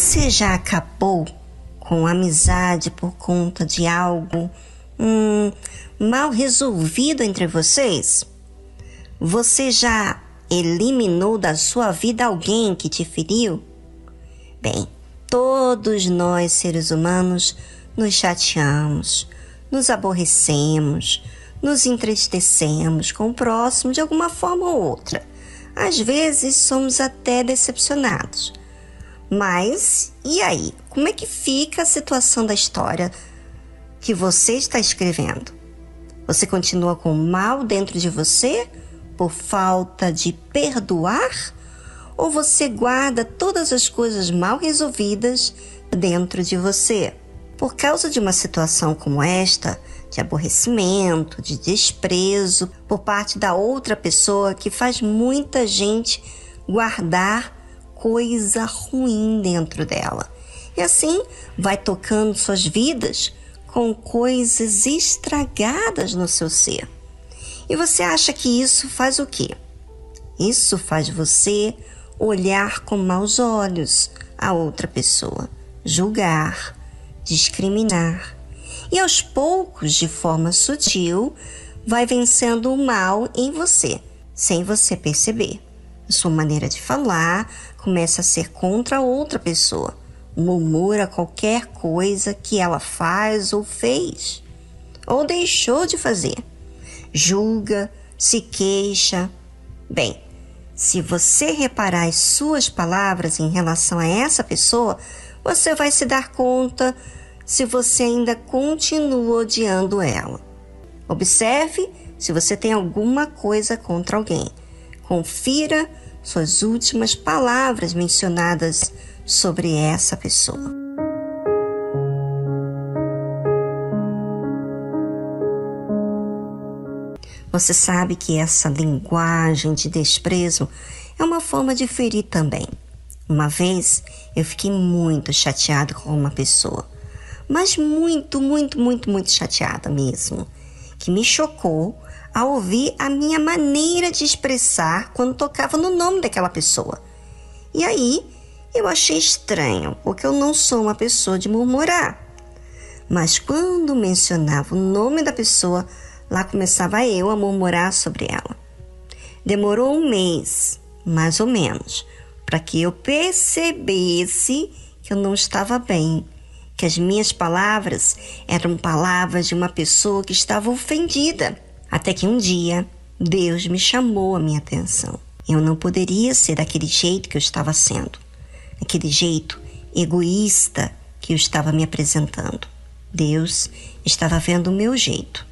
Você já acabou com amizade por conta de algo hum, mal resolvido entre vocês? Você já eliminou da sua vida alguém que te feriu? Bem, todos nós seres humanos nos chateamos, nos aborrecemos, nos entristecemos com o próximo de alguma forma ou outra. Às vezes somos até decepcionados. Mas e aí? Como é que fica a situação da história que você está escrevendo? Você continua com mal dentro de você por falta de perdoar? Ou você guarda todas as coisas mal resolvidas dentro de você? Por causa de uma situação como esta, de aborrecimento, de desprezo por parte da outra pessoa que faz muita gente guardar coisa ruim dentro dela. E assim vai tocando suas vidas com coisas estragadas no seu ser. E você acha que isso faz o quê? Isso faz você olhar com maus olhos a outra pessoa, julgar, discriminar. E aos poucos, de forma sutil, vai vencendo o mal em você, sem você perceber. Sua maneira de falar, começa a ser contra outra pessoa, murmura qualquer coisa que ela faz ou fez, ou deixou de fazer, julga, se queixa. Bem, se você reparar as suas palavras em relação a essa pessoa, você vai se dar conta se você ainda continua odiando ela. Observe se você tem alguma coisa contra alguém. Confira suas últimas palavras mencionadas sobre essa pessoa. Você sabe que essa linguagem de desprezo é uma forma de ferir também. Uma vez eu fiquei muito chateado com uma pessoa, mas muito, muito, muito, muito chateada mesmo, que me chocou a ouvir a minha maneira de expressar quando tocava no nome daquela pessoa. E aí eu achei estranho, porque eu não sou uma pessoa de murmurar. Mas quando mencionava o nome da pessoa, lá começava eu a murmurar sobre ela. Demorou um mês, mais ou menos, para que eu percebesse que eu não estava bem, que as minhas palavras eram palavras de uma pessoa que estava ofendida até que um dia Deus me chamou a minha atenção. Eu não poderia ser daquele jeito que eu estava sendo, aquele jeito egoísta que eu estava me apresentando. Deus estava vendo o meu jeito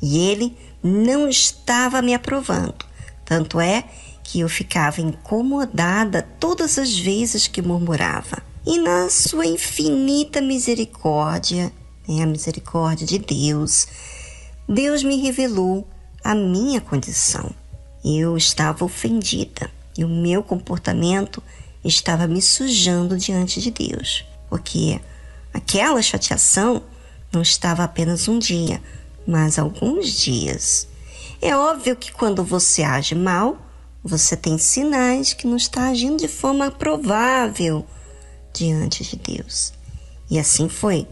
e ele não estava me aprovando. Tanto é que eu ficava incomodada todas as vezes que murmurava. E na sua infinita misericórdia, né, a misericórdia de Deus, Deus me revelou a minha condição. Eu estava ofendida e o meu comportamento estava me sujando diante de Deus, porque aquela chateação não estava apenas um dia, mas alguns dias. É óbvio que quando você age mal, você tem sinais que não está agindo de forma provável diante de Deus. E assim foi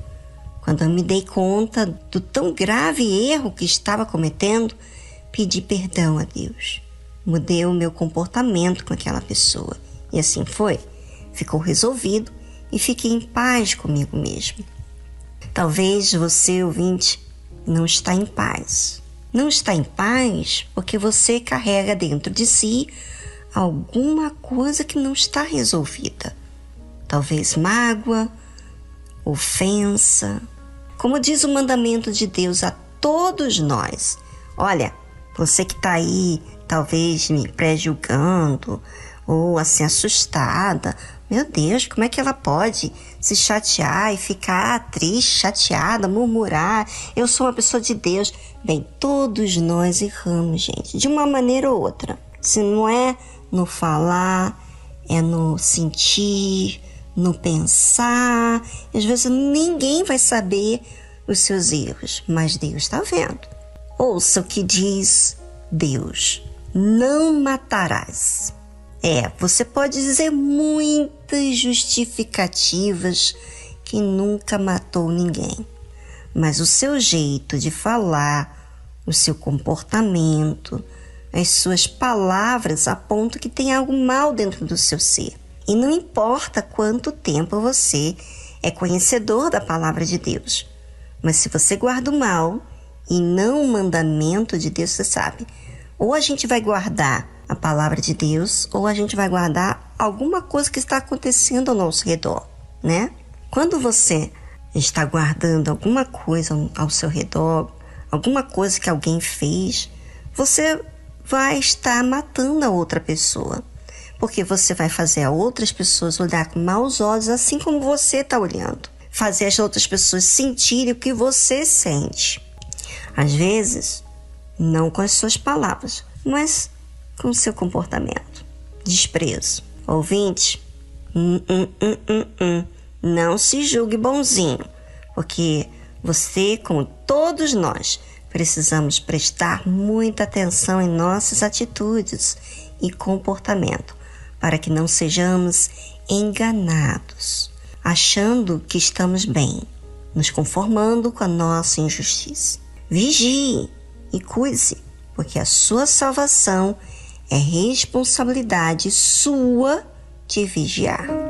quando eu me dei conta do tão grave erro que estava cometendo, pedi perdão a Deus. Mudei o meu comportamento com aquela pessoa. E assim foi. Ficou resolvido e fiquei em paz comigo mesmo. Talvez você, ouvinte, não está em paz. Não está em paz porque você carrega dentro de si alguma coisa que não está resolvida. Talvez mágoa, ofensa, como diz o mandamento de Deus a todos nós. Olha, você que está aí, talvez me pré-julgando ou assim assustada. Meu Deus, como é que ela pode se chatear e ficar triste, chateada, murmurar? Eu sou uma pessoa de Deus. Bem, todos nós erramos, gente, de uma maneira ou outra. Se não é no falar, é no sentir, no pensar. Às vezes ninguém vai saber os seus erros, mas Deus está vendo. Ouça o que diz Deus: não matarás. É, você pode dizer muitas justificativas que nunca matou ninguém, mas o seu jeito de falar, o seu comportamento, as suas palavras apontam que tem algo mal dentro do seu ser. E não importa quanto tempo você é conhecedor da palavra de Deus, mas se você guarda o mal e não o mandamento de Deus, você sabe, ou a gente vai guardar a palavra de Deus, ou a gente vai guardar alguma coisa que está acontecendo ao nosso redor, né? Quando você está guardando alguma coisa ao seu redor, alguma coisa que alguém fez, você vai estar matando a outra pessoa. Porque você vai fazer a outras pessoas olhar com maus olhos, assim como você está olhando. Fazer as outras pessoas sentirem o que você sente. Às vezes, não com as suas palavras, mas com o seu comportamento. Desprezo. Ouvinte, hum, hum, hum, hum, hum. não se julgue bonzinho, porque você, como todos nós, precisamos prestar muita atenção em nossas atitudes e comportamento para que não sejamos enganados, achando que estamos bem, nos conformando com a nossa injustiça. Vigie e cuide-se, porque a sua salvação é responsabilidade sua de vigiar.